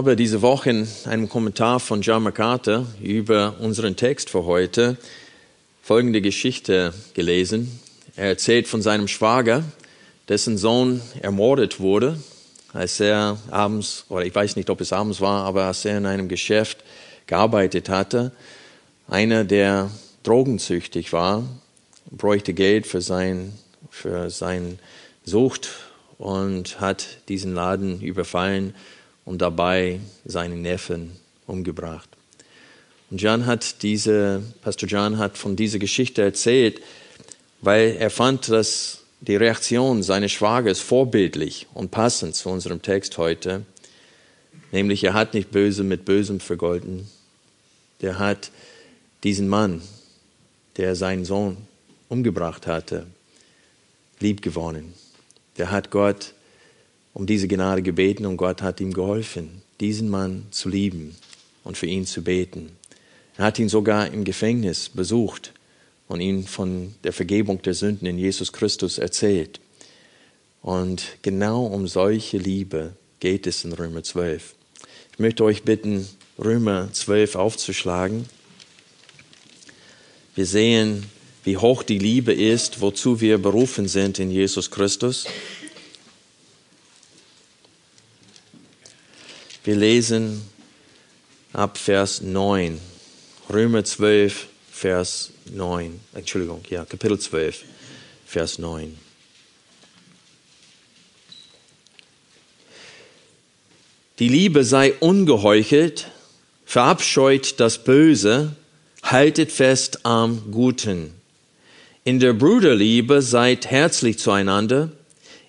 Habe diese Woche in einem Kommentar von John MacArthur über unseren Text für heute folgende Geschichte gelesen. Er erzählt von seinem Schwager, dessen Sohn ermordet wurde, als er abends, oder ich weiß nicht, ob es abends war, aber als er in einem Geschäft gearbeitet hatte. Einer, der drogenzüchtig war, bräuchte Geld für sein, für sein Sucht und hat diesen Laden überfallen und dabei seinen Neffen umgebracht. Und John hat diese, Pastor John hat von dieser Geschichte erzählt, weil er fand, dass die Reaktion seines Schwagers vorbildlich und passend zu unserem Text heute, nämlich er hat nicht Böse mit Bösem vergolten, der hat diesen Mann, der seinen Sohn umgebracht hatte, lieb gewonnen. Der hat Gott um diese Gnade gebeten und Gott hat ihm geholfen, diesen Mann zu lieben und für ihn zu beten. Er hat ihn sogar im Gefängnis besucht und ihm von der Vergebung der Sünden in Jesus Christus erzählt. Und genau um solche Liebe geht es in Römer 12. Ich möchte euch bitten, Römer 12 aufzuschlagen. Wir sehen, wie hoch die Liebe ist, wozu wir berufen sind in Jesus Christus. Wir lesen ab Vers 9. Römer 12, Vers 9. Entschuldigung, ja, Kapitel 12, Vers 9. Die Liebe sei ungeheuchelt, verabscheut das Böse, haltet fest am Guten. In der Bruderliebe seid herzlich zueinander,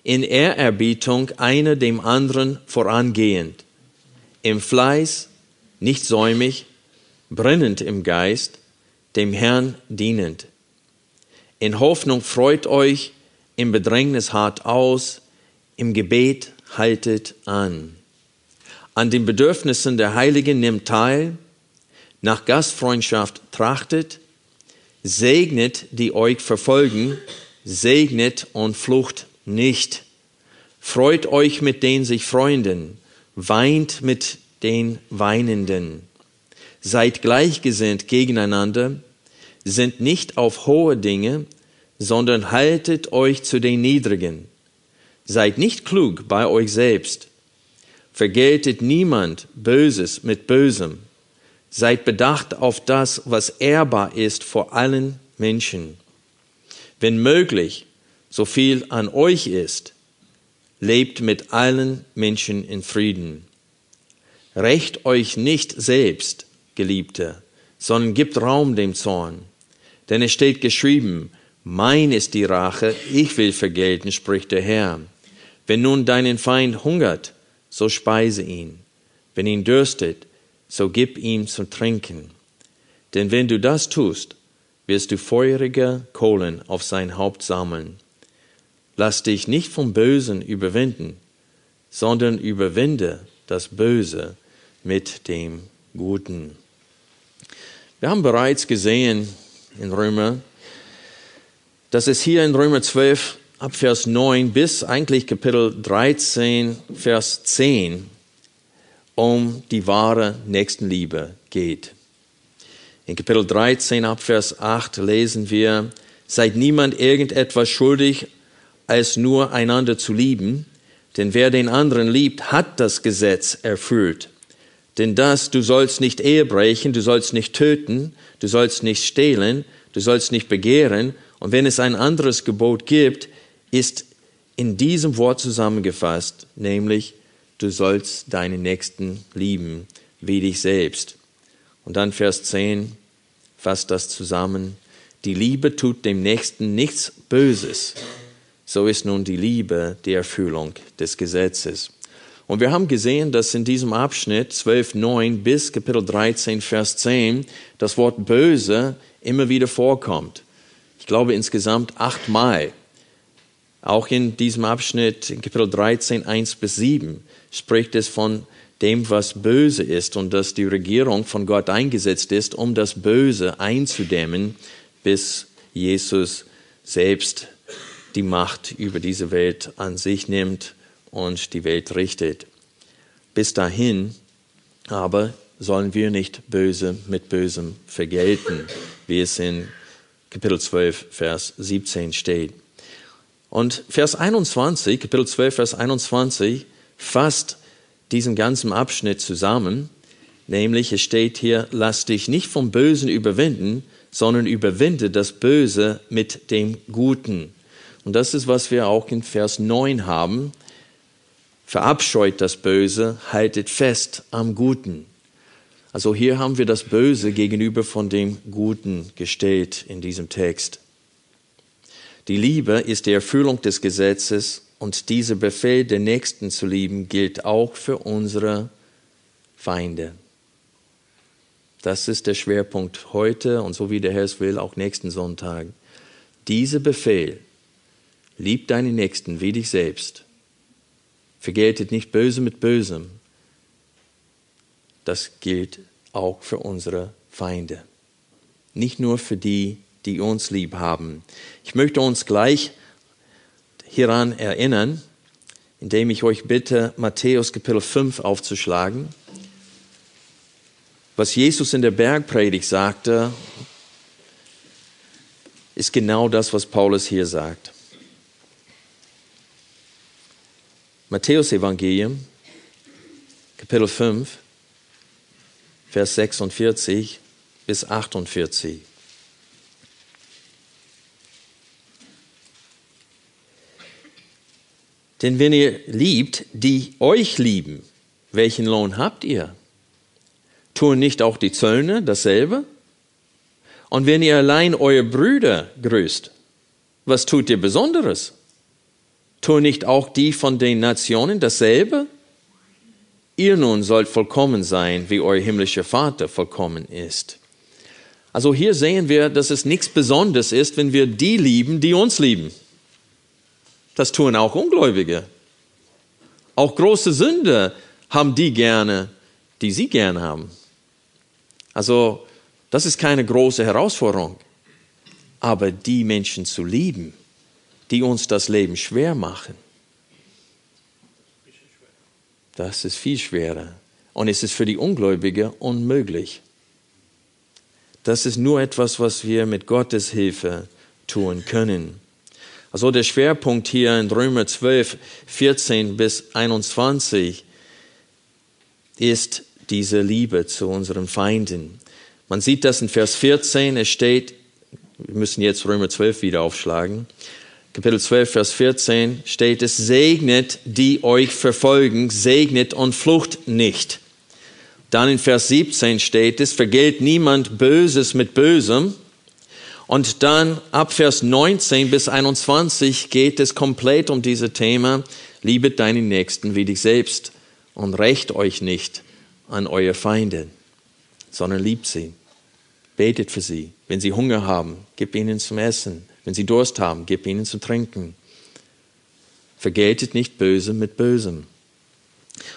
in Ehrerbietung einer dem anderen vorangehend im Fleiß, nicht säumig, brennend im Geist, dem Herrn dienend. In Hoffnung freut euch, im Bedrängnis hart aus, im Gebet haltet an. An den Bedürfnissen der Heiligen nimmt teil, nach Gastfreundschaft trachtet, segnet, die euch verfolgen, segnet und flucht nicht. Freut euch mit den sich Freunden, weint mit den Weinenden. Seid gleichgesinnt gegeneinander, sind nicht auf hohe Dinge, sondern haltet euch zu den Niedrigen. Seid nicht klug bei euch selbst. Vergeltet niemand Böses mit Bösem. Seid bedacht auf das, was ehrbar ist vor allen Menschen. Wenn möglich, so viel an euch ist, lebt mit allen Menschen in Frieden. Recht euch nicht selbst, Geliebte, sondern gibt Raum dem Zorn. Denn es steht geschrieben, mein ist die Rache, ich will vergelten, spricht der Herr. Wenn nun deinen Feind hungert, so speise ihn. Wenn ihn dürstet, so gib ihm zu trinken. Denn wenn du das tust, wirst du feurige Kohlen auf sein Haupt sammeln. Lass dich nicht vom Bösen überwinden, sondern überwinde das Böse mit dem Guten. Wir haben bereits gesehen in Römer, dass es hier in Römer 12 ab Vers 9 bis eigentlich Kapitel 13, Vers 10 um die wahre Nächstenliebe geht. In Kapitel 13 ab Vers 8 lesen wir, seid niemand irgendetwas schuldig, als nur einander zu lieben, denn wer den anderen liebt, hat das Gesetz erfüllt. Denn das, du sollst nicht Ehe brechen, du sollst nicht töten, du sollst nicht stehlen, du sollst nicht begehren. Und wenn es ein anderes Gebot gibt, ist in diesem Wort zusammengefasst, nämlich, du sollst deinen Nächsten lieben wie dich selbst. Und dann Vers 10 fasst das zusammen. Die Liebe tut dem Nächsten nichts Böses. So ist nun die Liebe die Erfüllung des Gesetzes. Und wir haben gesehen, dass in diesem Abschnitt 12.9 bis Kapitel 13, Vers 10 das Wort böse immer wieder vorkommt. Ich glaube insgesamt achtmal. Auch in diesem Abschnitt, in Kapitel 13, 1 bis 7, spricht es von dem, was böse ist und dass die Regierung von Gott eingesetzt ist, um das Böse einzudämmen, bis Jesus selbst die Macht über diese Welt an sich nimmt und die Welt richtet. Bis dahin aber sollen wir nicht Böse mit Bösem vergelten, wie es in Kapitel 12, Vers 17 steht. Und Vers 21, Kapitel 12, Vers 21 fasst diesen ganzen Abschnitt zusammen, nämlich es steht hier, lass dich nicht vom Bösen überwinden, sondern überwinde das Böse mit dem Guten. Und das ist, was wir auch in Vers 9 haben. Verabscheut das Böse, haltet fest am Guten. Also hier haben wir das Böse gegenüber von dem Guten gestellt in diesem Text. Die Liebe ist die Erfüllung des Gesetzes und dieser Befehl, den Nächsten zu lieben, gilt auch für unsere Feinde. Das ist der Schwerpunkt heute und so wie der Herr es will, auch nächsten Sonntag. Dieser Befehl, lieb deinen Nächsten wie dich selbst, vergeltet nicht Böse mit Bösem, das gilt auch für unsere Feinde. Nicht nur für die, die uns lieb haben. Ich möchte uns gleich hieran erinnern, indem ich euch bitte, Matthäus Kapitel 5 aufzuschlagen. Was Jesus in der Bergpredigt sagte, ist genau das, was Paulus hier sagt. Matthäus Evangelium, Kapitel 5, Vers 46 bis 48. Denn wenn ihr liebt, die euch lieben, welchen Lohn habt ihr? Tun nicht auch die Zöllner dasselbe? Und wenn ihr allein eure Brüder grüßt, was tut ihr Besonderes? Tun nicht auch die von den Nationen dasselbe? Ihr nun sollt vollkommen sein, wie euer himmlischer Vater vollkommen ist. Also hier sehen wir, dass es nichts Besonderes ist, wenn wir die lieben, die uns lieben. Das tun auch Ungläubige. Auch große Sünder haben die gerne, die sie gern haben. Also, das ist keine große Herausforderung. Aber die Menschen zu lieben, die uns das Leben schwer machen, das ist viel schwerer. Und es ist für die Ungläubige unmöglich. Das ist nur etwas, was wir mit Gottes Hilfe tun können. Also der Schwerpunkt hier in Römer 12, 14 bis 21 ist diese Liebe zu unseren Feinden. Man sieht das in Vers 14, es steht, wir müssen jetzt Römer 12 wieder aufschlagen. Kapitel 12, Vers 14 steht es, segnet, die euch verfolgen, segnet und flucht nicht. Dann in Vers 17 steht es, vergelt niemand Böses mit Bösem, und dann ab Vers 19 bis 21 geht es komplett um dieses Thema, liebet deinen Nächsten wie dich selbst und rächt euch nicht an eure Feinde, sondern liebt sie. Betet für sie. Wenn sie Hunger haben, gib ihnen zum Essen. Wenn sie Durst haben, gib ihnen zu trinken. Vergeltet nicht Böse mit Bösem.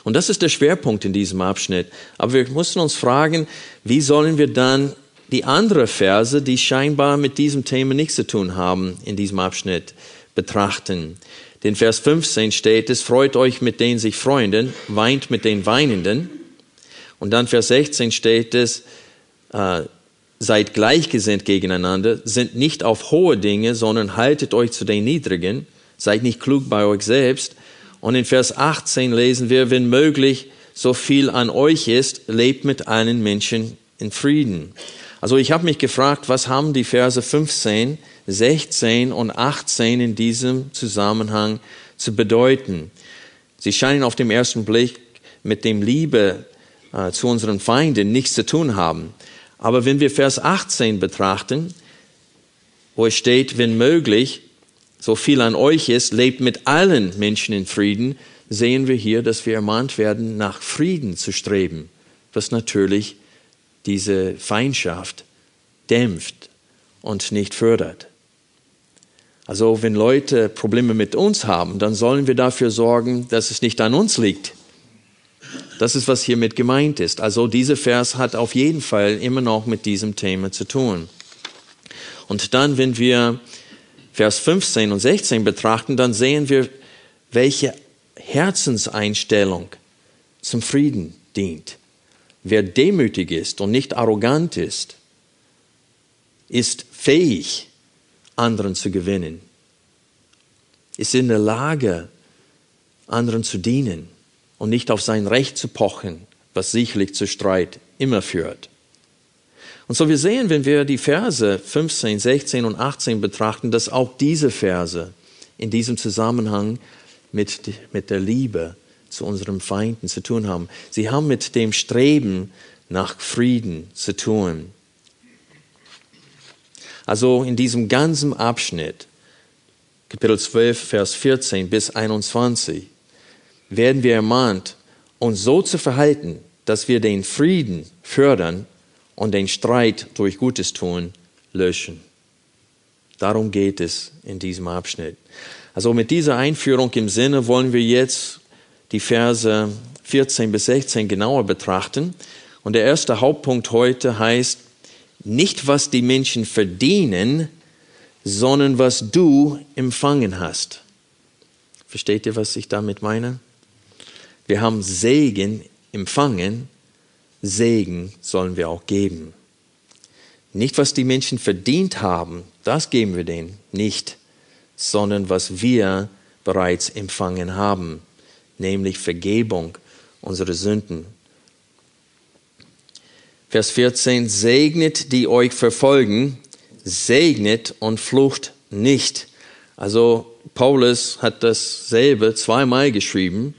Und das ist der Schwerpunkt in diesem Abschnitt. Aber wir müssen uns fragen, wie sollen wir dann die anderen Verse, die scheinbar mit diesem Thema nichts zu tun haben, in diesem Abschnitt betrachten. Den Vers 15 steht es, freut euch mit den sich Freunden, weint mit den Weinenden. Und dann Vers 16 steht es, äh, seid gleichgesinnt gegeneinander, sind nicht auf hohe Dinge, sondern haltet euch zu den Niedrigen, seid nicht klug bei euch selbst. Und in Vers 18 lesen wir, wenn möglich, so viel an euch ist, lebt mit allen Menschen in Frieden. Also ich habe mich gefragt, was haben die Verse 15, 16 und 18 in diesem Zusammenhang zu bedeuten? Sie scheinen auf den ersten Blick mit dem Liebe äh, zu unseren Feinden nichts zu tun haben. Aber wenn wir Vers 18 betrachten, wo es steht, wenn möglich, so viel an euch ist, lebt mit allen Menschen in Frieden, sehen wir hier, dass wir ermahnt werden, nach Frieden zu streben, was natürlich diese Feindschaft dämpft und nicht fördert. Also wenn Leute Probleme mit uns haben, dann sollen wir dafür sorgen, dass es nicht an uns liegt. Das ist, was hiermit gemeint ist. Also dieser Vers hat auf jeden Fall immer noch mit diesem Thema zu tun. Und dann, wenn wir Vers 15 und 16 betrachten, dann sehen wir, welche Herzenseinstellung zum Frieden dient. Wer demütig ist und nicht arrogant ist, ist fähig, anderen zu gewinnen, ist in der Lage, anderen zu dienen und nicht auf sein Recht zu pochen, was sicherlich zu Streit immer führt. Und so wir sehen, wenn wir die Verse 15, 16 und 18 betrachten, dass auch diese Verse in diesem Zusammenhang mit, mit der Liebe zu unseren Feinden zu tun haben. Sie haben mit dem Streben nach Frieden zu tun. Also in diesem ganzen Abschnitt, Kapitel 12, Vers 14 bis 21, werden wir ermahnt, uns so zu verhalten, dass wir den Frieden fördern und den Streit durch Gutes tun löschen. Darum geht es in diesem Abschnitt. Also mit dieser Einführung im Sinne wollen wir jetzt die Verse 14 bis 16 genauer betrachten. Und der erste Hauptpunkt heute heißt, nicht was die Menschen verdienen, sondern was du empfangen hast. Versteht ihr, was ich damit meine? Wir haben Segen empfangen, Segen sollen wir auch geben. Nicht, was die Menschen verdient haben, das geben wir denen nicht, sondern was wir bereits empfangen haben, nämlich Vergebung unserer Sünden. Vers 14, segnet, die euch verfolgen, segnet und flucht nicht. Also Paulus hat dasselbe zweimal geschrieben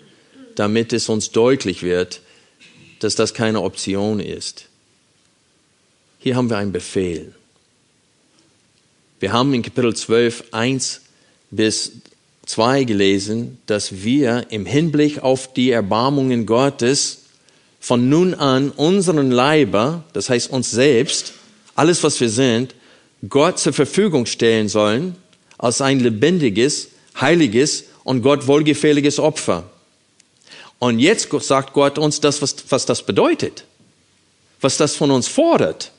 damit es uns deutlich wird, dass das keine Option ist. Hier haben wir einen Befehl. Wir haben in Kapitel 12, 1 bis 2 gelesen, dass wir im Hinblick auf die Erbarmungen Gottes von nun an unseren Leiber, das heißt uns selbst, alles was wir sind, Gott zur Verfügung stellen sollen als ein lebendiges, heiliges und Gott wohlgefälliges Opfer. Und jetzt sagt Gott uns das, was, was das bedeutet, was das von uns fordert.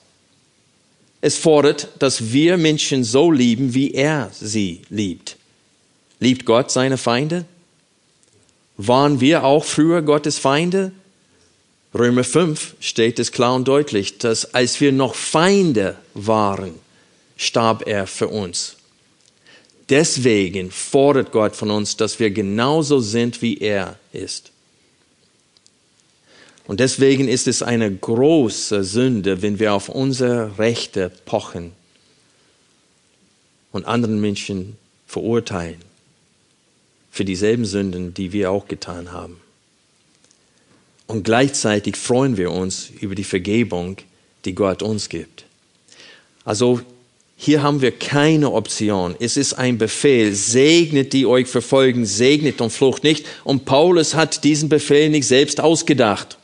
Es fordert, dass wir Menschen so lieben, wie er sie liebt. Liebt Gott seine Feinde? Waren wir auch früher Gottes Feinde? Römer 5 steht es klar und deutlich, dass als wir noch Feinde waren, starb er für uns. Deswegen fordert Gott von uns, dass wir genauso sind, wie er ist. Und deswegen ist es eine große Sünde, wenn wir auf unsere Rechte pochen und anderen Menschen verurteilen für dieselben Sünden, die wir auch getan haben. Und gleichzeitig freuen wir uns über die Vergebung, die Gott uns gibt. Also hier haben wir keine Option. Es ist ein Befehl. Segnet die euch verfolgen, segnet und flucht nicht. Und Paulus hat diesen Befehl nicht selbst ausgedacht.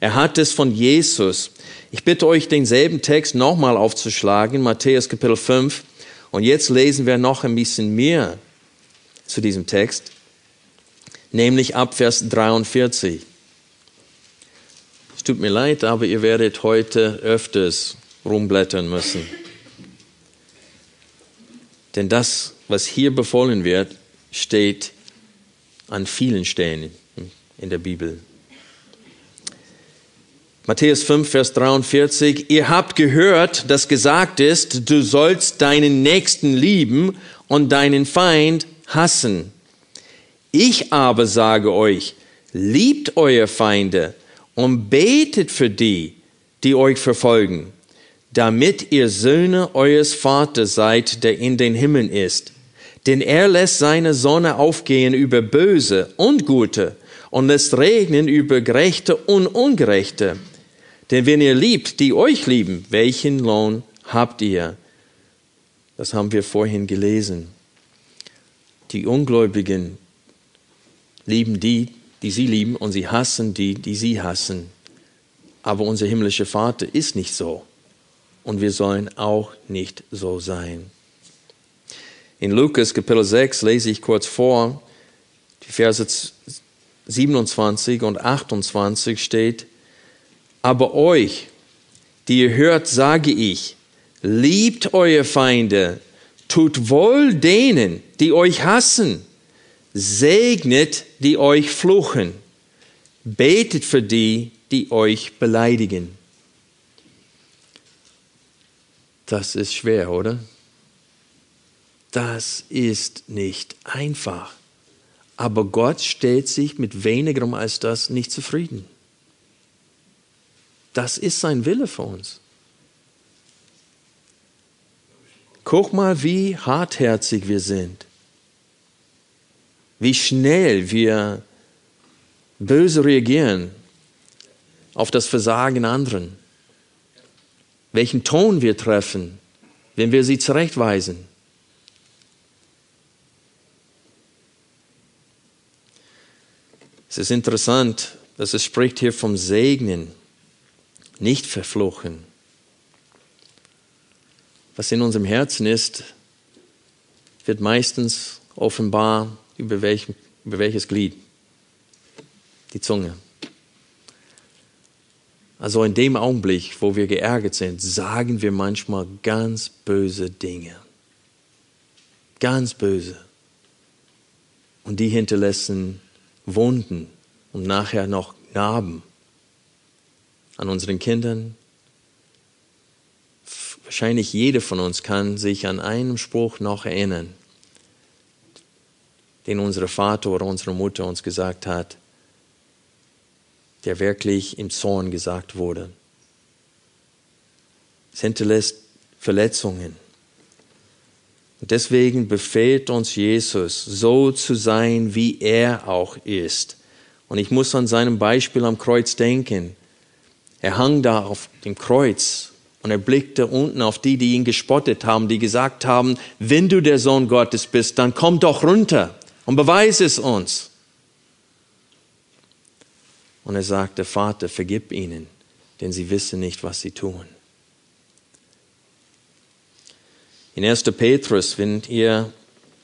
Er hat es von Jesus. Ich bitte euch, denselben Text nochmal aufzuschlagen, Matthäus Kapitel 5. Und jetzt lesen wir noch ein bisschen mehr zu diesem Text, nämlich ab Vers 43. Es tut mir leid, aber ihr werdet heute öfters rumblättern müssen. Denn das, was hier befohlen wird, steht an vielen Stellen in der Bibel. Matthäus 5, Vers 43, ihr habt gehört, dass gesagt ist, du sollst deinen Nächsten lieben und deinen Feind hassen. Ich aber sage euch, liebt eure Feinde und betet für die, die euch verfolgen, damit ihr Söhne eures Vaters seid, der in den Himmeln ist. Denn er lässt seine Sonne aufgehen über Böse und Gute und lässt regnen über Gerechte und Ungerechte. Denn wenn ihr liebt, die euch lieben, welchen Lohn habt ihr? Das haben wir vorhin gelesen. Die Ungläubigen, lieben die, die sie lieben, und sie hassen die, die sie hassen. Aber unser himmlischer Vater ist nicht so. Und wir sollen auch nicht so sein. In Lukas Kapitel 6 lese ich kurz vor, die Verse 27 und 28 steht, aber euch, die ihr hört, sage ich, liebt eure Feinde, tut wohl denen, die euch hassen, segnet, die euch fluchen, betet für die, die euch beleidigen. Das ist schwer, oder? Das ist nicht einfach. Aber Gott stellt sich mit wenigerem als das nicht zufrieden. Das ist sein Wille für uns. Guck mal, wie hartherzig wir sind. Wie schnell wir böse reagieren auf das Versagen anderen. Welchen Ton wir treffen, wenn wir sie zurechtweisen. Es ist interessant, dass es spricht hier vom Segnen, nicht verfluchen. Was in unserem Herzen ist, wird meistens offenbar über, welchen, über welches Glied? Die Zunge. Also in dem Augenblick, wo wir geärgert sind, sagen wir manchmal ganz böse Dinge. Ganz böse. Und die hinterlassen Wunden und nachher noch Narben an unseren Kindern. Wahrscheinlich jeder von uns kann sich an einen Spruch noch erinnern, den unser Vater oder unsere Mutter uns gesagt hat, der wirklich im Zorn gesagt wurde. Es hinterlässt Verletzungen. Und deswegen befehlt uns Jesus, so zu sein, wie er auch ist. Und ich muss an seinem Beispiel am Kreuz denken. Er hang da auf dem Kreuz und er blickte unten auf die, die ihn gespottet haben, die gesagt haben, wenn du der Sohn Gottes bist, dann komm doch runter und beweise es uns. Und er sagte, Vater, vergib ihnen, denn sie wissen nicht, was sie tun. In 1. Petrus, wenn ihr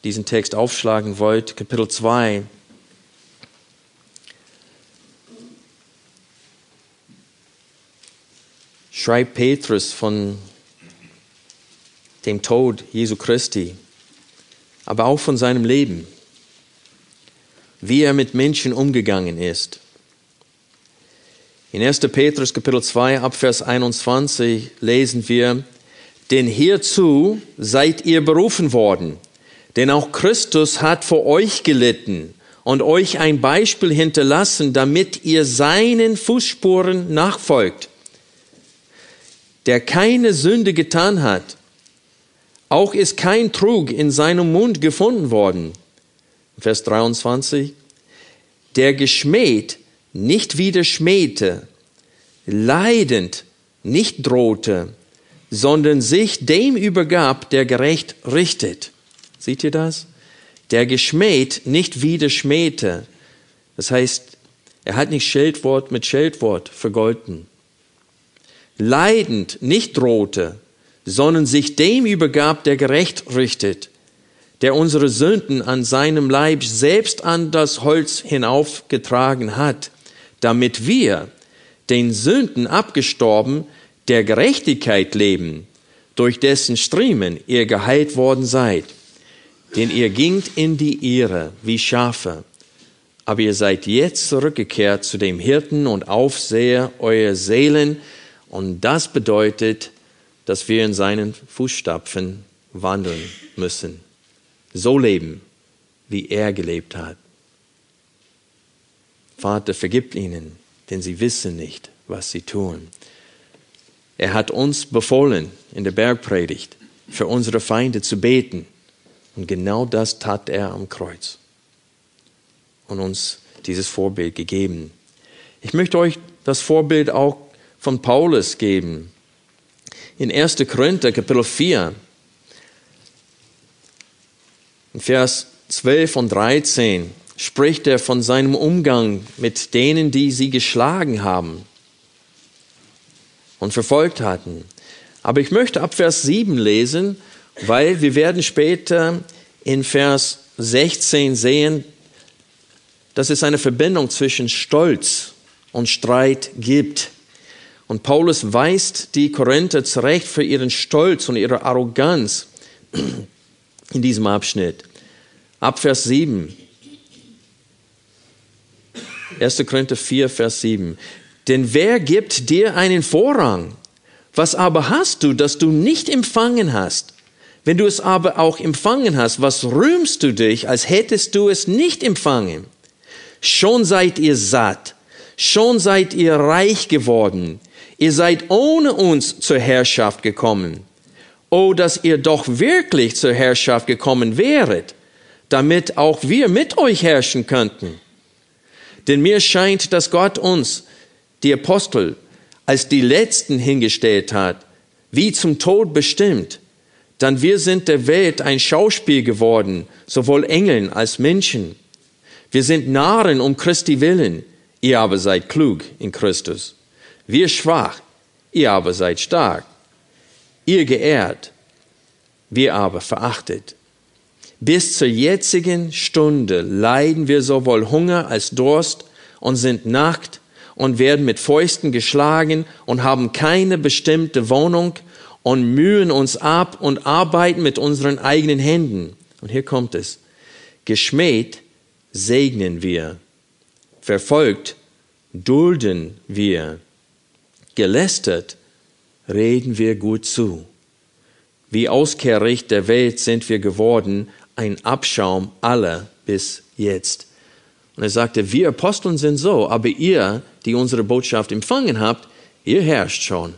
diesen Text aufschlagen wollt, Kapitel 2, schreibt Petrus von dem Tod Jesu Christi, aber auch von seinem Leben, wie er mit Menschen umgegangen ist. In 1. Petrus Kapitel 2 Abvers 21 lesen wir, denn hierzu seid ihr berufen worden. Denn auch Christus hat vor euch gelitten und euch ein Beispiel hinterlassen, damit ihr seinen Fußspuren nachfolgt. Der keine Sünde getan hat, auch ist kein Trug in seinem Mund gefunden worden. Vers 23. Der geschmäht nicht wieder schmähte, leidend nicht drohte, sondern sich dem übergab, der gerecht richtet. Seht ihr das? Der geschmäht nicht wieder schmähte. Das heißt, er hat nicht Scheldwort mit Scheldwort vergolten. Leidend nicht drohte, sondern sich dem übergab, der gerecht richtet, der unsere Sünden an seinem Leib selbst an das Holz hinaufgetragen hat, damit wir, den Sünden abgestorben, der Gerechtigkeit leben, durch dessen Striemen ihr geheilt worden seid. Denn ihr gingt in die Irre wie Schafe, aber ihr seid jetzt zurückgekehrt zu dem Hirten und Aufseher eurer Seelen, und das bedeutet, dass wir in seinen Fußstapfen wandeln müssen, so leben, wie er gelebt hat. Vater, vergib ihnen, denn sie wissen nicht, was sie tun. Er hat uns befohlen in der Bergpredigt, für unsere Feinde zu beten. Und genau das tat er am Kreuz und uns dieses Vorbild gegeben. Ich möchte euch das Vorbild auch von Paulus geben. In 1. Korinther Kapitel 4, in Vers 12 und 13 spricht er von seinem Umgang mit denen, die sie geschlagen haben und verfolgt hatten. Aber ich möchte ab Vers 7 lesen, weil wir werden später in Vers 16 sehen, dass es eine Verbindung zwischen Stolz und Streit gibt. Und Paulus weist die Korinther zurecht für ihren Stolz und ihre Arroganz in diesem Abschnitt. Ab Vers 7. 1. Korinther 4, Vers 7. Denn wer gibt dir einen Vorrang? Was aber hast du, das du nicht empfangen hast? Wenn du es aber auch empfangen hast, was rühmst du dich, als hättest du es nicht empfangen? Schon seid ihr satt, schon seid ihr reich geworden, ihr seid ohne uns zur Herrschaft gekommen. Oh, dass ihr doch wirklich zur Herrschaft gekommen wäret, damit auch wir mit euch herrschen könnten. Denn mir scheint, dass Gott uns, die Apostel, als die Letzten hingestellt hat, wie zum Tod bestimmt. Dann wir sind der Welt ein Schauspiel geworden, sowohl Engeln als Menschen. Wir sind Narren um Christi willen, ihr aber seid klug in Christus. Wir schwach, ihr aber seid stark. Ihr geehrt, wir aber verachtet. Bis zur jetzigen Stunde leiden wir sowohl Hunger als Durst und sind nackt und werden mit Fäusten geschlagen und haben keine bestimmte Wohnung und mühen uns ab und arbeiten mit unseren eigenen Händen. Und hier kommt es. Geschmäht segnen wir. Verfolgt dulden wir. Gelästert reden wir gut zu. Wie Auskehricht der Welt sind wir geworden, ein Abschaum aller bis jetzt. Und er sagte, wir Aposteln sind so, aber ihr, die unsere Botschaft empfangen habt, ihr herrscht schon.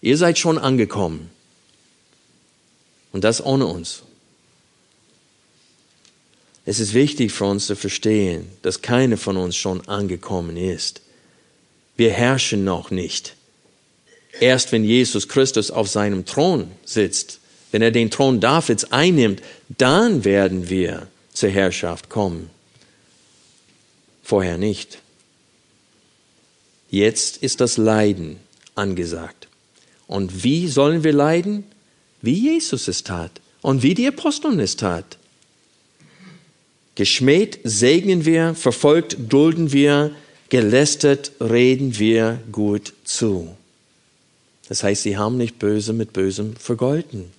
Ihr seid schon angekommen. Und das ohne uns. Es ist wichtig für uns zu verstehen, dass keiner von uns schon angekommen ist. Wir herrschen noch nicht. Erst wenn Jesus Christus auf seinem Thron sitzt, wenn er den Thron Davids einnimmt, dann werden wir zur Herrschaft kommen. Vorher nicht. Jetzt ist das Leiden angesagt. Und wie sollen wir leiden? Wie Jesus es tat und wie die Aposteln es tat. Geschmäht segnen wir, verfolgt dulden wir, gelästert reden wir gut zu. Das heißt, sie haben nicht Böse mit Bösem vergolten.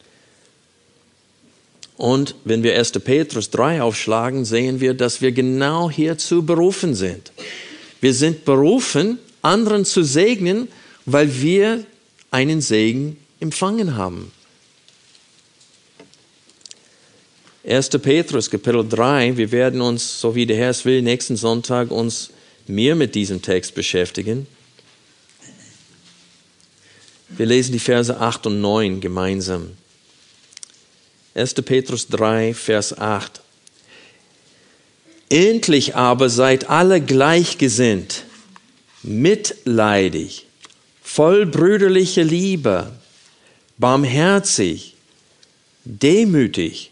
Und wenn wir 1. Petrus 3 aufschlagen, sehen wir, dass wir genau hierzu berufen sind. Wir sind berufen, anderen zu segnen, weil wir einen Segen empfangen haben. 1. Petrus Kapitel 3, wir werden uns, so wie der Herr es will, nächsten Sonntag uns mehr mit diesem Text beschäftigen. Wir lesen die Verse 8 und 9 gemeinsam. 1. Petrus 3, Vers 8. Endlich aber seid alle gleichgesinnt, mitleidig, voll brüderlicher Liebe, barmherzig, demütig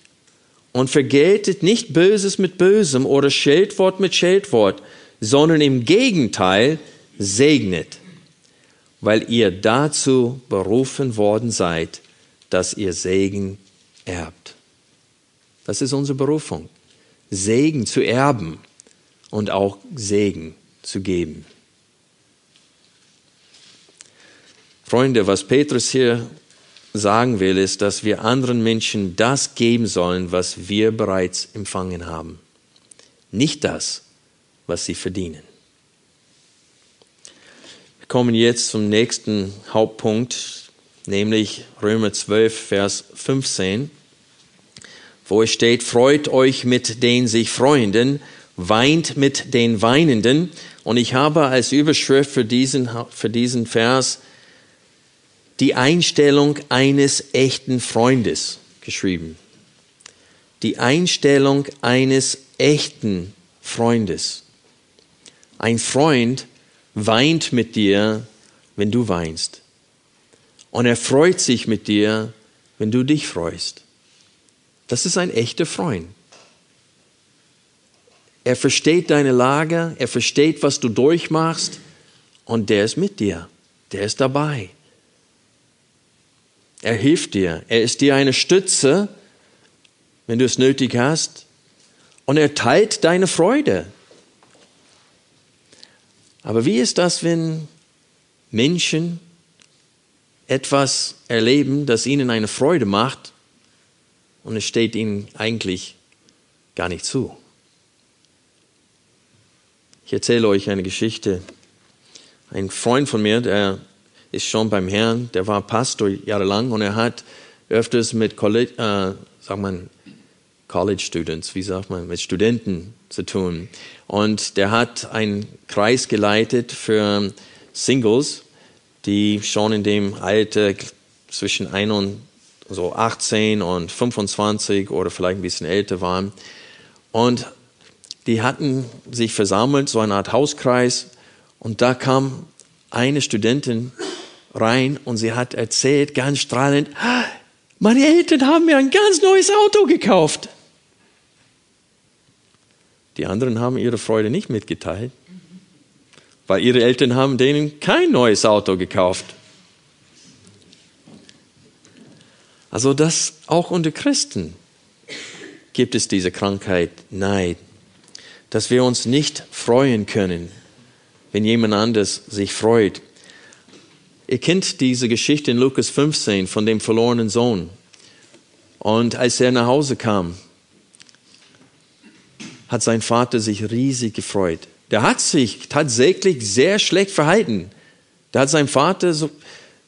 und vergeltet nicht Böses mit Bösem oder Scheldwort mit Scheldwort, sondern im Gegenteil segnet, weil ihr dazu berufen worden seid, dass ihr Segen erbt. Das ist unsere Berufung. Segen zu erben und auch Segen zu geben. Freunde, was Petrus hier sagen will, ist, dass wir anderen Menschen das geben sollen, was wir bereits empfangen haben. Nicht das, was sie verdienen. Wir kommen jetzt zum nächsten Hauptpunkt, nämlich Römer 12, Vers 15, wo es steht, freut euch mit den sich Freunden, weint mit den Weinenden. Und ich habe als Überschrift für diesen, für diesen Vers die Einstellung eines echten Freundes geschrieben. Die Einstellung eines echten Freundes. Ein Freund weint mit dir, wenn du weinst. Und er freut sich mit dir, wenn du dich freust. Das ist ein echter Freund. Er versteht deine Lage, er versteht, was du durchmachst und der ist mit dir, der ist dabei. Er hilft dir, er ist dir eine Stütze, wenn du es nötig hast, und er teilt deine Freude. Aber wie ist das, wenn Menschen etwas erleben, das ihnen eine Freude macht und es steht ihnen eigentlich gar nicht zu? Ich erzähle euch eine Geschichte. Ein Freund von mir, der ist schon beim Herrn, der war Pastor jahrelang und er hat öfters mit College, äh, sagt man, College Students, wie sagt man, mit Studenten zu tun. Und der hat einen Kreis geleitet für Singles, die schon in dem Alter zwischen 1 und so 18 und 25 oder vielleicht ein bisschen älter waren. Und die hatten sich versammelt, so eine Art Hauskreis, und da kam eine Studentin rein und sie hat erzählt, ganz strahlend, meine Eltern haben mir ein ganz neues Auto gekauft. Die anderen haben ihre Freude nicht mitgeteilt, weil ihre Eltern haben denen kein neues Auto gekauft. Also das auch unter Christen gibt es diese Krankheit Neid dass wir uns nicht freuen können, wenn jemand anders sich freut. Ihr kennt diese Geschichte in Lukas 15 von dem verlorenen Sohn. Und als er nach Hause kam, hat sein Vater sich riesig gefreut. Der hat sich tatsächlich sehr schlecht verhalten. Da hat sein Vater so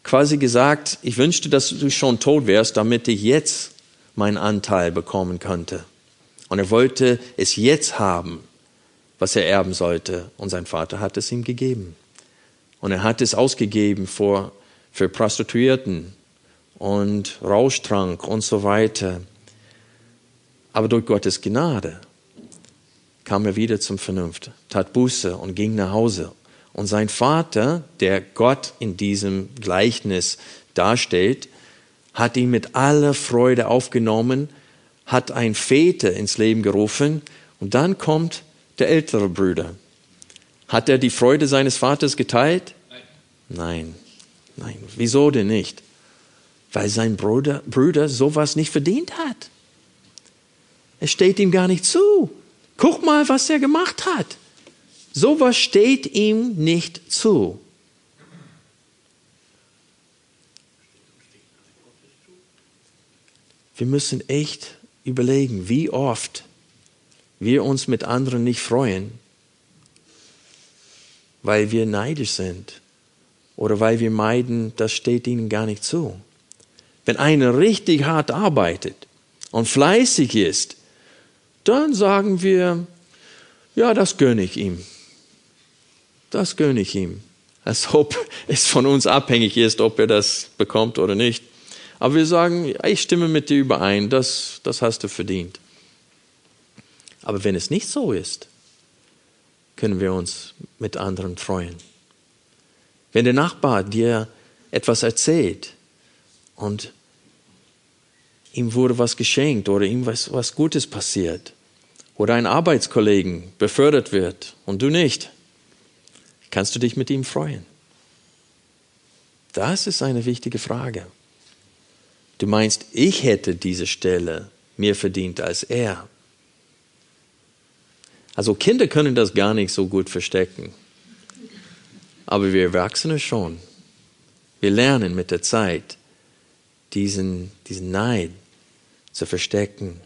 quasi gesagt, ich wünschte, dass du schon tot wärst, damit ich jetzt meinen Anteil bekommen könnte. Und er wollte es jetzt haben was er erben sollte. Und sein Vater hat es ihm gegeben. Und er hat es ausgegeben für, für Prostituierten und Rauschtrank und so weiter. Aber durch Gottes Gnade kam er wieder zum Vernunft, tat Buße und ging nach Hause. Und sein Vater, der Gott in diesem Gleichnis darstellt, hat ihn mit aller Freude aufgenommen, hat ein Väter ins Leben gerufen und dann kommt der ältere Bruder. Hat er die Freude seines Vaters geteilt? Nein. Nein. Wieso denn nicht? Weil sein Bruder, Bruder sowas nicht verdient hat. Es steht ihm gar nicht zu. Guck mal, was er gemacht hat. Sowas steht ihm nicht zu. Wir müssen echt überlegen, wie oft wir uns mit anderen nicht freuen, weil wir neidisch sind oder weil wir meiden, das steht ihnen gar nicht zu. Wenn einer richtig hart arbeitet und fleißig ist, dann sagen wir, ja, das gönne ich ihm. Das gönne ich ihm. Als ob es von uns abhängig ist, ob er das bekommt oder nicht. Aber wir sagen, ich stimme mit dir überein, das, das hast du verdient. Aber wenn es nicht so ist, können wir uns mit anderen freuen. Wenn der Nachbar dir etwas erzählt und ihm wurde was geschenkt oder ihm was, was Gutes passiert oder ein Arbeitskollegen befördert wird und du nicht, kannst du dich mit ihm freuen? Das ist eine wichtige Frage. Du meinst, ich hätte diese Stelle mehr verdient als er. Also Kinder können das gar nicht so gut verstecken. Aber wir Erwachsene schon. Wir lernen mit der Zeit, diesen, diesen Neid zu verstecken.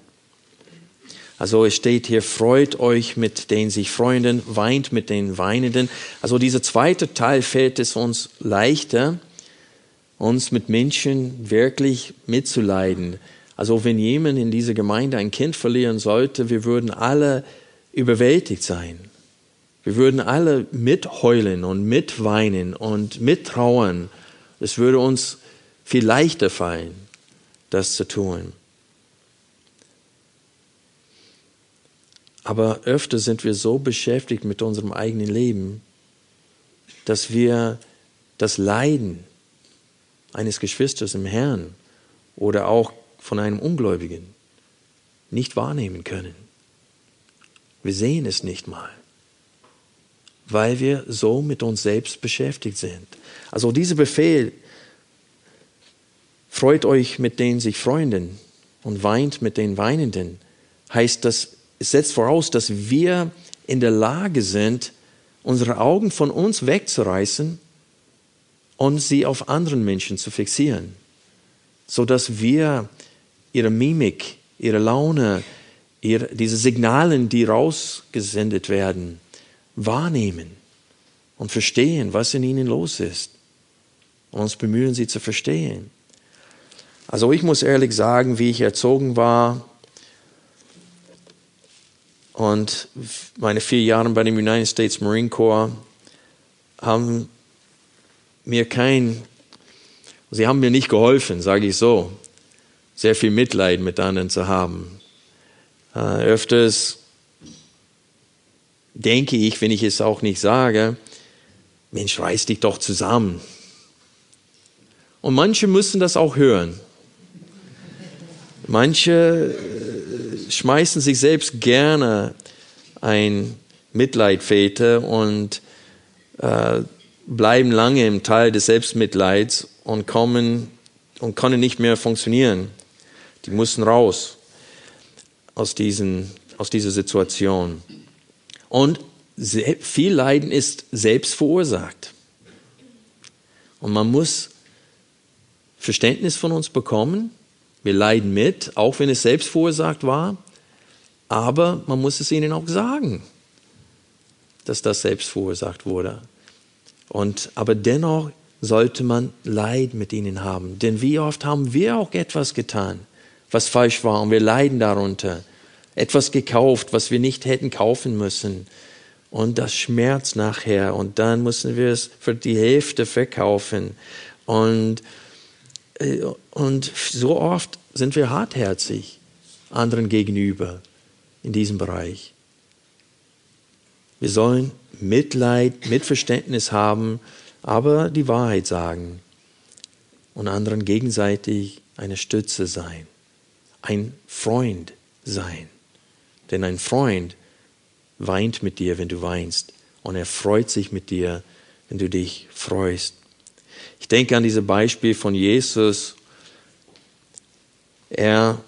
Also es steht hier, freut euch mit den sich Freunden, weint mit den Weinenden. Also dieser zweite Teil fällt es uns leichter, uns mit Menschen wirklich mitzuleiden. Also wenn jemand in dieser Gemeinde ein Kind verlieren sollte, wir würden alle überwältigt sein. Wir würden alle mitheulen und mitweinen und mittrauern. Es würde uns viel leichter fallen, das zu tun. Aber öfter sind wir so beschäftigt mit unserem eigenen Leben, dass wir das Leiden eines Geschwisters im Herrn oder auch von einem Ungläubigen nicht wahrnehmen können. Wir sehen es nicht mal, weil wir so mit uns selbst beschäftigt sind. Also dieser Befehl, freut euch mit den sich Freunden und weint mit den Weinenden, heißt das, es setzt voraus, dass wir in der Lage sind, unsere Augen von uns wegzureißen und sie auf anderen Menschen zu fixieren, so dass wir ihre Mimik, ihre Laune, ihre, diese Signalen, die rausgesendet werden, wahrnehmen und verstehen, was in ihnen los ist. Und uns bemühen, sie zu verstehen. Also ich muss ehrlich sagen, wie ich erzogen war und meine vier Jahre bei dem United States Marine Corps haben mir kein, sie haben mir nicht geholfen, sage ich so, sehr viel Mitleid mit anderen zu haben. Äh, öfters denke ich, wenn ich es auch nicht sage, Mensch, reiß dich doch zusammen. Und manche müssen das auch hören. Manche äh, schmeißen sich selbst gerne ein Mitleidfete und äh, bleiben lange im Teil des Selbstmitleids und kommen und können nicht mehr funktionieren. Die müssen raus aus, diesen, aus dieser Situation. Und viel Leiden ist selbst verursacht. Und man muss Verständnis von uns bekommen. Wir leiden mit, auch wenn es selbst verursacht war. Aber man muss es ihnen auch sagen, dass das selbst verursacht wurde. Und, aber dennoch sollte man Leid mit ihnen haben. Denn wie oft haben wir auch etwas getan, was falsch war und wir leiden darunter. Etwas gekauft, was wir nicht hätten kaufen müssen. Und das schmerzt nachher und dann müssen wir es für die Hälfte verkaufen. Und, äh, und so oft sind wir hartherzig anderen gegenüber in diesem Bereich. Wir sollen Mitleid, Mitverständnis haben, aber die Wahrheit sagen und anderen gegenseitig eine Stütze sein ein Freund sein. Denn ein Freund weint mit dir, wenn du weinst. Und er freut sich mit dir, wenn du dich freust. Ich denke an dieses Beispiel von Jesus. Er,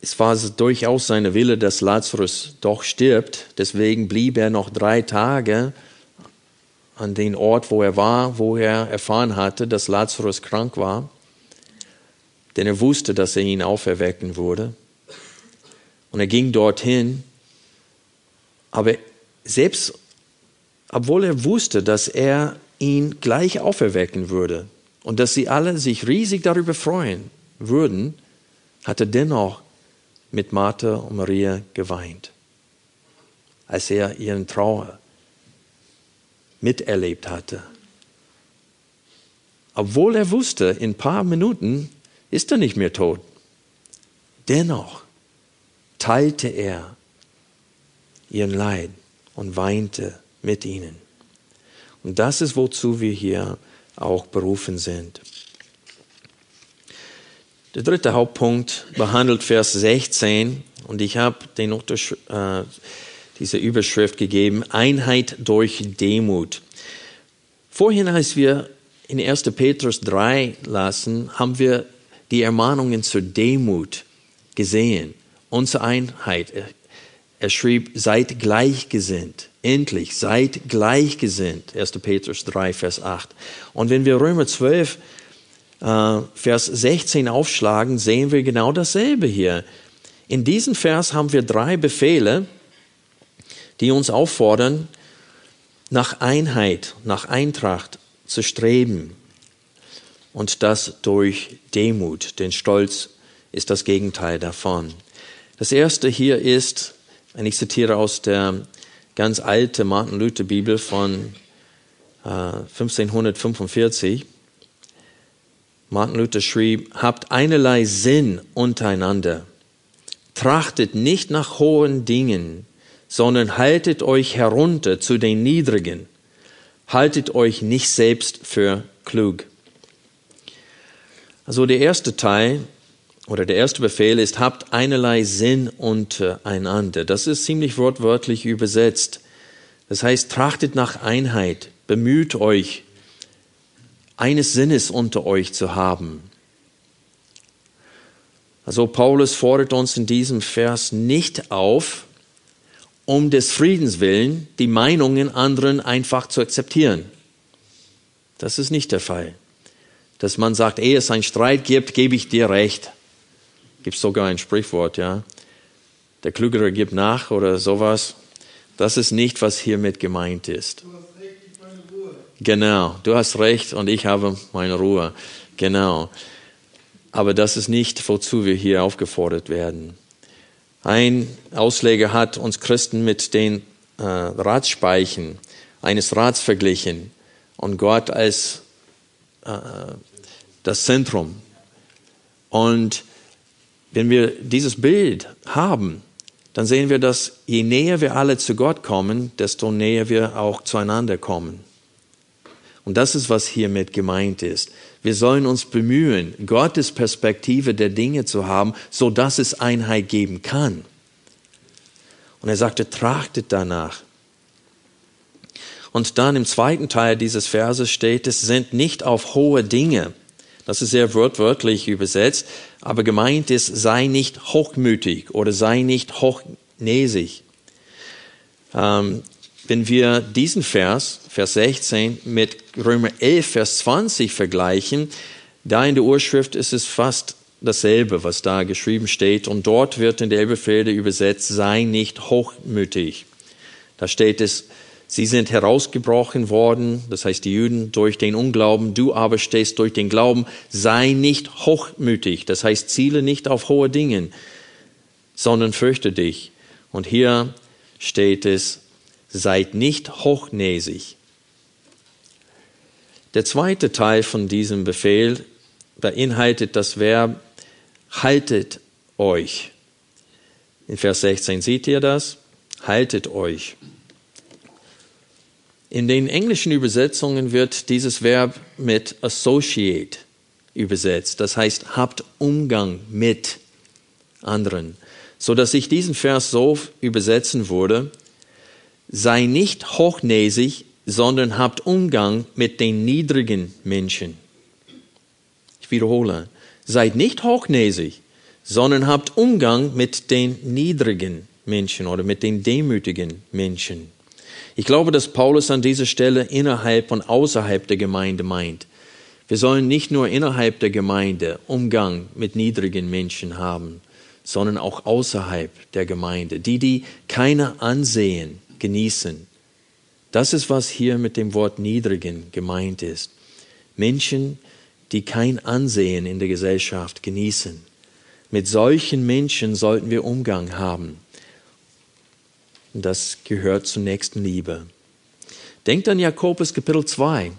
es war durchaus seine Wille, dass Lazarus doch stirbt. Deswegen blieb er noch drei Tage an den Ort, wo er war, wo er erfahren hatte, dass Lazarus krank war denn er wusste, dass er ihn auferwecken würde. Und er ging dorthin, aber selbst obwohl er wusste, dass er ihn gleich auferwecken würde und dass sie alle sich riesig darüber freuen würden, hat er dennoch mit Martha und Maria geweint, als er ihren Trauer miterlebt hatte. Obwohl er wusste, in ein paar Minuten ist er nicht mehr tot. Dennoch teilte er ihren Leid und weinte mit ihnen. Und das ist, wozu wir hier auch berufen sind. Der dritte Hauptpunkt behandelt Vers 16 und ich habe den Untersch äh, diese Überschrift gegeben, Einheit durch Demut. Vorhin, als wir in 1. Petrus 3 lassen, haben wir die Ermahnungen zur Demut gesehen, unsere Einheit. Er schrieb, seid gleichgesinnt. Endlich, seid gleichgesinnt. 1. Petrus 3, Vers 8. Und wenn wir Römer 12, äh, Vers 16 aufschlagen, sehen wir genau dasselbe hier. In diesem Vers haben wir drei Befehle, die uns auffordern, nach Einheit, nach Eintracht zu streben und das durch Demut, denn Stolz ist das Gegenteil davon. Das erste hier ist, ich zitiere aus der ganz alten Martin Luther Bibel von äh, 1545. Martin Luther schrieb, habt einerlei Sinn untereinander, trachtet nicht nach hohen Dingen, sondern haltet euch herunter zu den Niedrigen, haltet euch nicht selbst für klug. Also der erste Teil oder der erste Befehl ist, habt einerlei Sinn untereinander. Das ist ziemlich wortwörtlich übersetzt. Das heißt, trachtet nach Einheit, bemüht euch, eines Sinnes unter euch zu haben. Also Paulus fordert uns in diesem Vers nicht auf, um des Friedens willen die Meinungen anderen einfach zu akzeptieren. Das ist nicht der Fall. Dass man sagt, ehe es einen Streit gibt, gebe ich dir recht. Gibt sogar ein Sprichwort, ja. Der Klügere gibt nach oder sowas. Das ist nicht, was hiermit gemeint ist. Genau, du hast recht und ich habe meine Ruhe. Genau. Aber das ist nicht, wozu wir hier aufgefordert werden. Ein Ausleger hat uns Christen mit den äh, Ratsspeichen eines Rats verglichen und Gott als äh, das Zentrum. Und wenn wir dieses Bild haben, dann sehen wir, dass je näher wir alle zu Gott kommen, desto näher wir auch zueinander kommen. Und das ist, was hiermit gemeint ist. Wir sollen uns bemühen, Gottes Perspektive der Dinge zu haben, so dass es Einheit geben kann. Und er sagte, trachtet danach. Und dann im zweiten Teil dieses Verses steht, es sind nicht auf hohe Dinge, das ist sehr wortwörtlich übersetzt, aber gemeint ist, sei nicht hochmütig oder sei nicht hochnäsig. Ähm, wenn wir diesen Vers, Vers 16, mit Römer 11, Vers 20 vergleichen, da in der Urschrift ist es fast dasselbe, was da geschrieben steht. Und dort wird in der Elberfelder übersetzt, sei nicht hochmütig. Da steht es, Sie sind herausgebrochen worden, das heißt die Juden durch den Unglauben, du aber stehst durch den Glauben, sei nicht hochmütig, das heißt ziele nicht auf hohe Dinge, sondern fürchte dich. Und hier steht es, seid nicht hochnäsig. Der zweite Teil von diesem Befehl beinhaltet das Verb haltet euch. In Vers 16 seht ihr das? Haltet euch. In den englischen Übersetzungen wird dieses Verb mit associate übersetzt. Das heißt, habt Umgang mit anderen. So dass ich diesen Vers so übersetzen würde, sei nicht hochnäsig, sondern habt Umgang mit den niedrigen Menschen. Ich wiederhole, seid nicht hochnäsig, sondern habt Umgang mit den niedrigen Menschen oder mit den demütigen Menschen. Ich glaube, dass Paulus an dieser Stelle innerhalb und außerhalb der Gemeinde meint. Wir sollen nicht nur innerhalb der Gemeinde Umgang mit niedrigen Menschen haben, sondern auch außerhalb der Gemeinde, die, die keine Ansehen genießen. Das ist, was hier mit dem Wort niedrigen gemeint ist. Menschen, die kein Ansehen in der Gesellschaft genießen. Mit solchen Menschen sollten wir Umgang haben. Das gehört zur nächsten Liebe. Denkt an Jakobus Kapitel 2,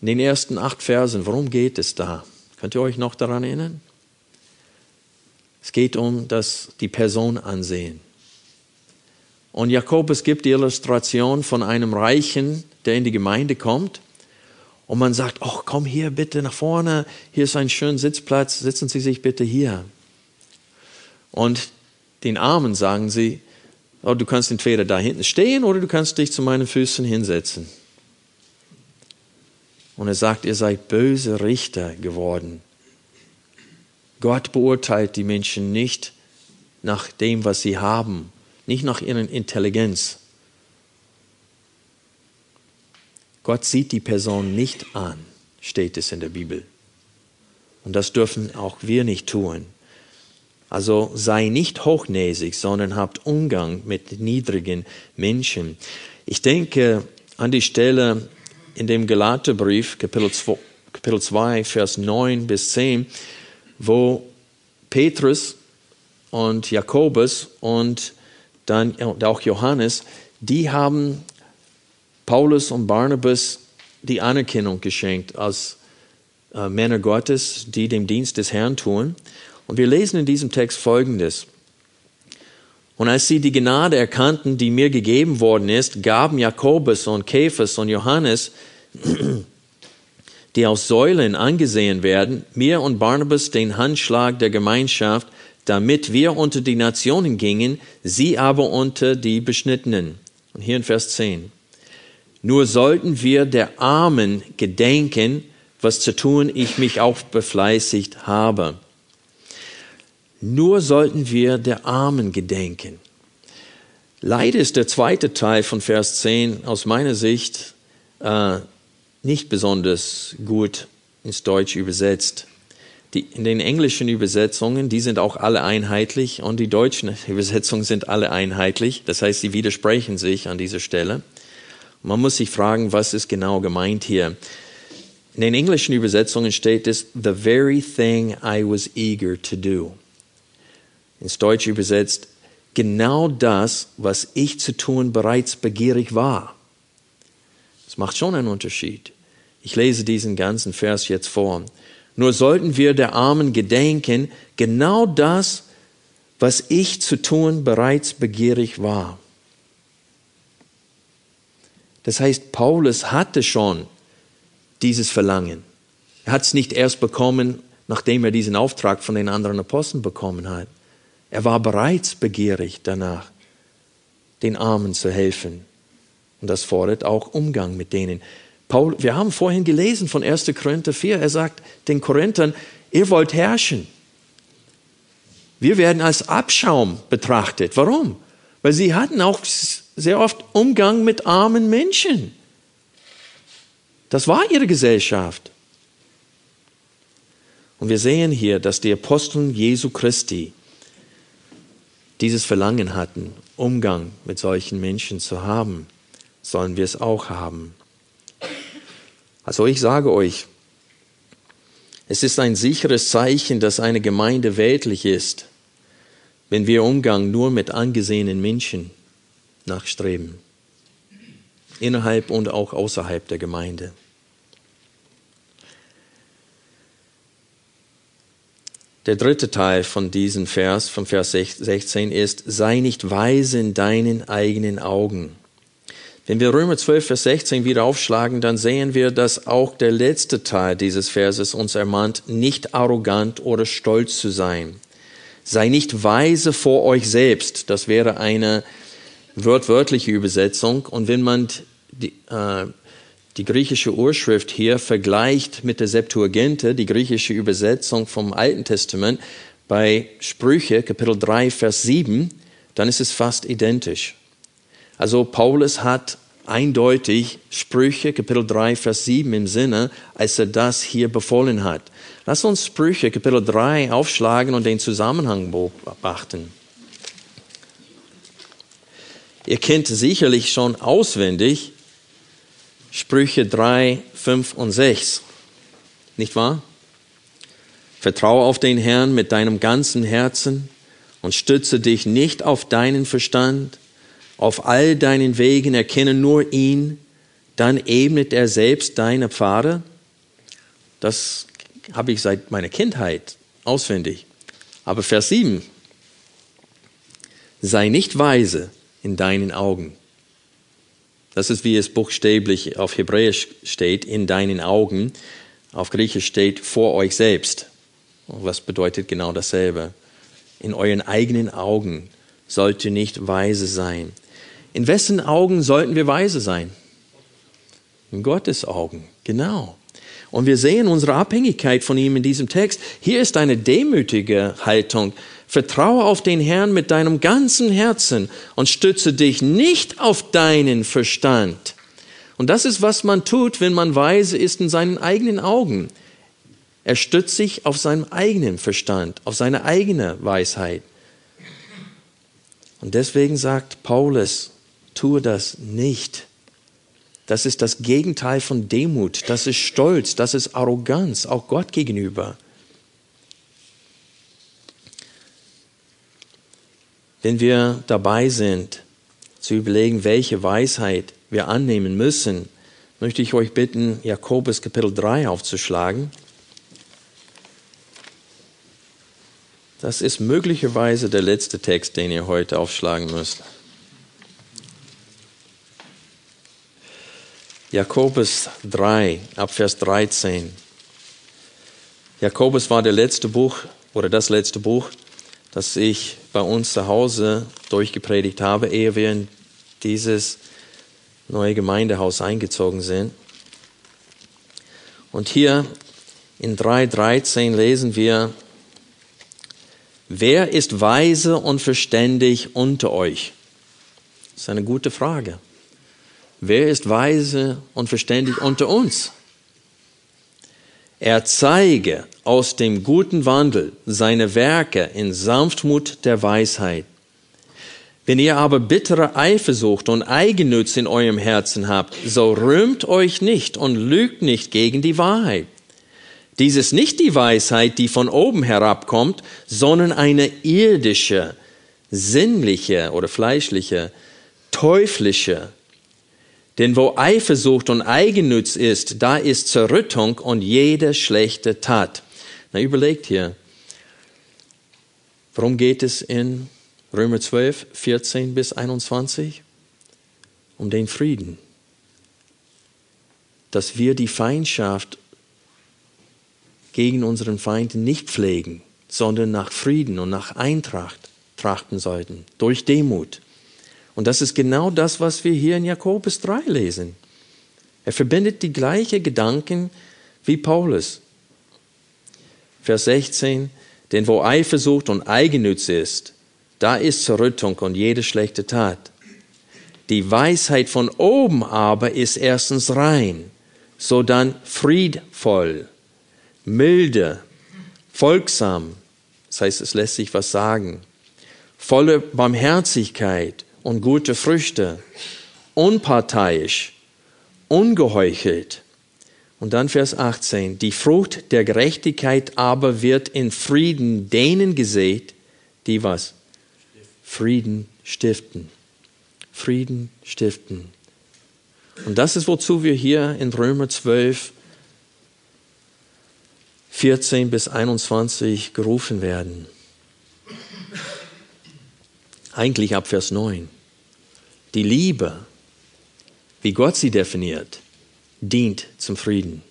in den ersten acht Versen. Worum geht es da? Könnt ihr euch noch daran erinnern? Es geht um das, die Person ansehen. Und Jakobus gibt die Illustration von einem Reichen, der in die Gemeinde kommt. Und man sagt, oh, komm hier bitte nach vorne, hier ist ein schöner Sitzplatz, sitzen Sie sich bitte hier. Und den Armen sagen sie, Oh, du kannst entweder da hinten stehen oder du kannst dich zu meinen Füßen hinsetzen. Und er sagt, ihr seid böse Richter geworden. Gott beurteilt die Menschen nicht nach dem, was sie haben, nicht nach ihrer Intelligenz. Gott sieht die Person nicht an, steht es in der Bibel. Und das dürfen auch wir nicht tun. Also sei nicht hochnäsig, sondern habt Umgang mit niedrigen Menschen. Ich denke an die Stelle in dem Galaterbrief, Kapitel 2, Kapitel 2, Vers 9 bis 10, wo Petrus und Jakobus und dann auch Johannes, die haben Paulus und Barnabas die Anerkennung geschenkt als äh, Männer Gottes, die dem Dienst des Herrn tun. Und wir lesen in diesem Text Folgendes. Und als sie die Gnade erkannten, die mir gegeben worden ist, gaben Jakobus und Kephas und Johannes die aus Säulen angesehen werden, mir und Barnabas den Handschlag der Gemeinschaft, damit wir unter die Nationen gingen, sie aber unter die Beschnittenen. Und hier in Vers 10. Nur sollten wir der Armen gedenken, was zu tun ich mich auch befleißigt habe. Nur sollten wir der Armen gedenken. Leider ist der zweite Teil von Vers 10 aus meiner Sicht äh, nicht besonders gut ins Deutsch übersetzt. Die, in den englischen Übersetzungen, die sind auch alle einheitlich und die deutschen Übersetzungen sind alle einheitlich. Das heißt, sie widersprechen sich an dieser Stelle. Man muss sich fragen, was ist genau gemeint hier. In den englischen Übersetzungen steht es, the very thing I was eager to do. Ins Deutsche übersetzt, genau das, was ich zu tun bereits begierig war. Das macht schon einen Unterschied. Ich lese diesen ganzen Vers jetzt vor. Nur sollten wir der Armen gedenken, genau das, was ich zu tun bereits begierig war. Das heißt, Paulus hatte schon dieses Verlangen. Er hat es nicht erst bekommen, nachdem er diesen Auftrag von den anderen Aposteln bekommen hat. Er war bereits begierig danach, den Armen zu helfen. Und das fordert auch Umgang mit denen. Paul, wir haben vorhin gelesen von 1. Korinther 4, er sagt den Korinthern, ihr wollt herrschen. Wir werden als Abschaum betrachtet. Warum? Weil sie hatten auch sehr oft Umgang mit armen Menschen. Das war ihre Gesellschaft. Und wir sehen hier, dass die Aposteln Jesu Christi dieses Verlangen hatten, Umgang mit solchen Menschen zu haben, sollen wir es auch haben. Also ich sage euch, es ist ein sicheres Zeichen, dass eine Gemeinde weltlich ist, wenn wir Umgang nur mit angesehenen Menschen nachstreben, innerhalb und auch außerhalb der Gemeinde. Der dritte Teil von diesem Vers, vom Vers 16 ist, sei nicht weise in deinen eigenen Augen. Wenn wir Römer 12, Vers 16 wieder aufschlagen, dann sehen wir, dass auch der letzte Teil dieses Verses uns ermahnt, nicht arrogant oder stolz zu sein. Sei nicht weise vor euch selbst. Das wäre eine wörtwörtliche Übersetzung. Und wenn man die, äh, die griechische Urschrift hier vergleicht mit der Septuaginte, die griechische Übersetzung vom Alten Testament, bei Sprüche, Kapitel 3, Vers 7, dann ist es fast identisch. Also Paulus hat eindeutig Sprüche, Kapitel 3, Vers 7 im Sinne, als er das hier befohlen hat. Lass uns Sprüche, Kapitel 3 aufschlagen und den Zusammenhang beobachten. Ihr kennt sicherlich schon auswendig Sprüche 3, 5 und 6. Nicht wahr? Vertraue auf den Herrn mit deinem ganzen Herzen und stütze dich nicht auf deinen Verstand. Auf all deinen Wegen erkenne nur ihn, dann ebnet er selbst deine Pfade. Das habe ich seit meiner Kindheit auswendig. Aber Vers 7. Sei nicht weise in deinen Augen. Das ist, wie es buchstäblich auf Hebräisch steht, in deinen Augen. Auf Griechisch steht vor euch selbst. Was bedeutet genau dasselbe? In euren eigenen Augen sollt ihr nicht weise sein. In wessen Augen sollten wir weise sein? In Gottes Augen, genau. Und wir sehen unsere Abhängigkeit von ihm in diesem Text. Hier ist eine demütige Haltung. Vertraue auf den Herrn mit deinem ganzen Herzen und stütze dich nicht auf deinen Verstand. Und das ist, was man tut, wenn man weise ist in seinen eigenen Augen. Er stützt sich auf seinen eigenen Verstand, auf seine eigene Weisheit. Und deswegen sagt Paulus, tue das nicht. Das ist das Gegenteil von Demut, das ist Stolz, das ist Arroganz, auch Gott gegenüber. Wenn wir dabei sind, zu überlegen, welche Weisheit wir annehmen müssen, möchte ich euch bitten, Jakobus Kapitel 3 aufzuschlagen. Das ist möglicherweise der letzte Text, den ihr heute aufschlagen müsst. Jakobus 3, ab Vers 13. Jakobus war der letzte Buch oder das letzte Buch, das ich bei uns zu Hause durchgepredigt habe, ehe wir in dieses neue Gemeindehaus eingezogen sind. Und hier in 3.13 lesen wir, wer ist weise und verständig unter euch? Das ist eine gute Frage. Wer ist weise und verständig unter uns? Er zeige aus dem guten Wandel seine Werke in Sanftmut der Weisheit. Wenn ihr aber bittere Eifersucht und Eigennütz in eurem Herzen habt, so rühmt euch nicht und lügt nicht gegen die Wahrheit. Dies ist nicht die Weisheit, die von oben herabkommt, sondern eine irdische, sinnliche oder fleischliche, teuflische. Denn wo Eifersucht und Eigennütz ist, da ist Zerrüttung und jede schlechte Tat. Na, überlegt hier. Worum geht es in Römer 12, 14 bis 21? Um den Frieden. Dass wir die Feindschaft gegen unseren Feind nicht pflegen, sondern nach Frieden und nach Eintracht trachten sollten, durch Demut. Und das ist genau das, was wir hier in Jakobus 3 lesen. Er verbindet die gleichen Gedanken wie Paulus. Vers 16, denn wo Eifersucht und Eigennütz ist, da ist Zerrüttung und jede schlechte Tat. Die Weisheit von oben aber ist erstens rein, sodann friedvoll, milde, folgsam, das heißt, es lässt sich was sagen, volle Barmherzigkeit und gute Früchte, unparteiisch, ungeheuchelt. Und dann Vers 18, die Frucht der Gerechtigkeit aber wird in Frieden denen gesät, die was? Frieden stiften. Frieden stiften. Und das ist, wozu wir hier in Römer 12 14 bis 21 gerufen werden. Eigentlich ab Vers 9. Die Liebe, wie Gott sie definiert, dient zum Frieden.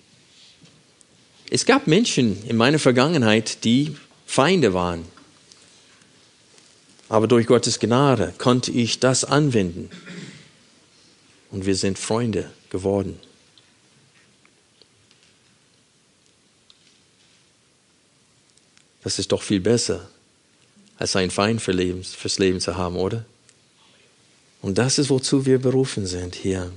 Es gab Menschen in meiner Vergangenheit, die Feinde waren. Aber durch Gottes Gnade konnte ich das anwenden. Und wir sind Freunde geworden. Das ist doch viel besser, als einen Feind für Lebens, fürs Leben zu haben, oder? Und das ist, wozu wir berufen sind hier.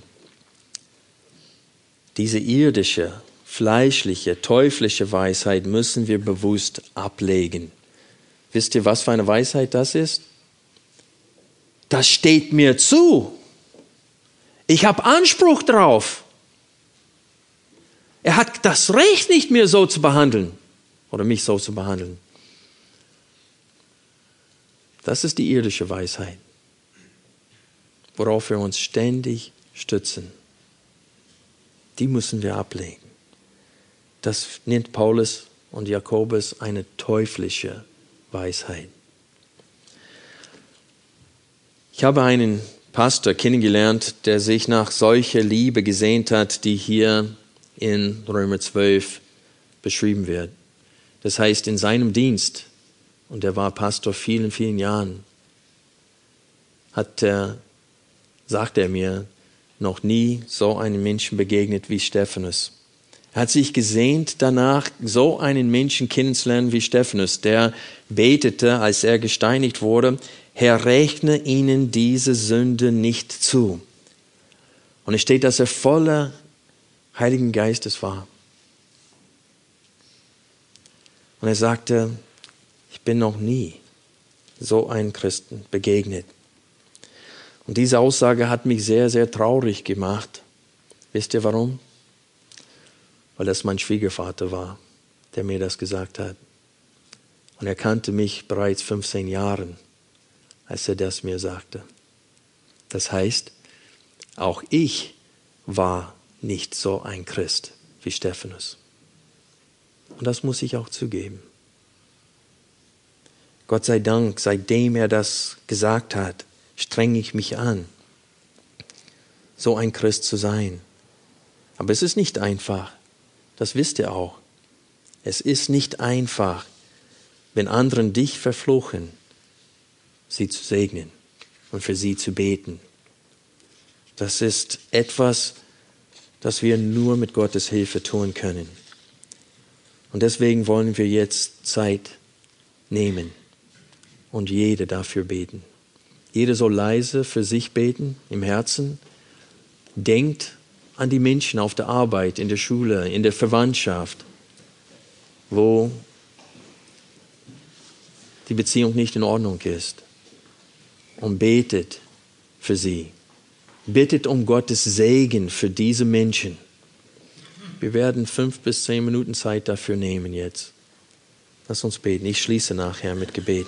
Diese irdische, fleischliche, teuflische Weisheit müssen wir bewusst ablegen. Wisst ihr, was für eine Weisheit das ist? Das steht mir zu. Ich habe Anspruch drauf. Er hat das Recht nicht, mir so zu behandeln oder mich so zu behandeln. Das ist die irdische Weisheit, worauf wir uns ständig stützen. Die müssen wir ablegen. Das nennt Paulus und Jakobus eine teuflische Weisheit. Ich habe einen Pastor kennengelernt, der sich nach solcher Liebe gesehnt hat, die hier in Römer 12 beschrieben wird. Das heißt, in seinem Dienst, und er war Pastor vielen, vielen Jahren, hat er, sagt er mir, noch nie so einem Menschen begegnet wie Stephanus. Er hat sich gesehnt danach, so einen Menschen kennenzulernen wie Stephanus, der betete, als er gesteinigt wurde, Herr, rechne ihnen diese Sünde nicht zu. Und es steht, dass er voller Heiligen Geistes war. Und er sagte, bin noch nie so einem Christen begegnet. Und diese Aussage hat mich sehr, sehr traurig gemacht. Wisst ihr warum? Weil das mein Schwiegervater war, der mir das gesagt hat. Und er kannte mich bereits 15 Jahren, als er das mir sagte. Das heißt, auch ich war nicht so ein Christ wie Stephanus. Und das muss ich auch zugeben. Gott sei Dank, seitdem er das gesagt hat, strenge ich mich an, so ein Christ zu sein. Aber es ist nicht einfach. Das wisst ihr auch. Es ist nicht einfach, wenn anderen dich verfluchen, sie zu segnen und für sie zu beten. Das ist etwas, das wir nur mit Gottes Hilfe tun können. Und deswegen wollen wir jetzt Zeit nehmen und jede dafür beten. Jede soll leise für sich beten im Herzen. Denkt an die Menschen auf der Arbeit, in der Schule, in der Verwandtschaft, wo die Beziehung nicht in Ordnung ist. Und betet für sie. Bittet um Gottes Segen für diese Menschen. Wir werden fünf bis zehn Minuten Zeit dafür nehmen jetzt. Lass uns beten. Ich schließe nachher mit Gebet.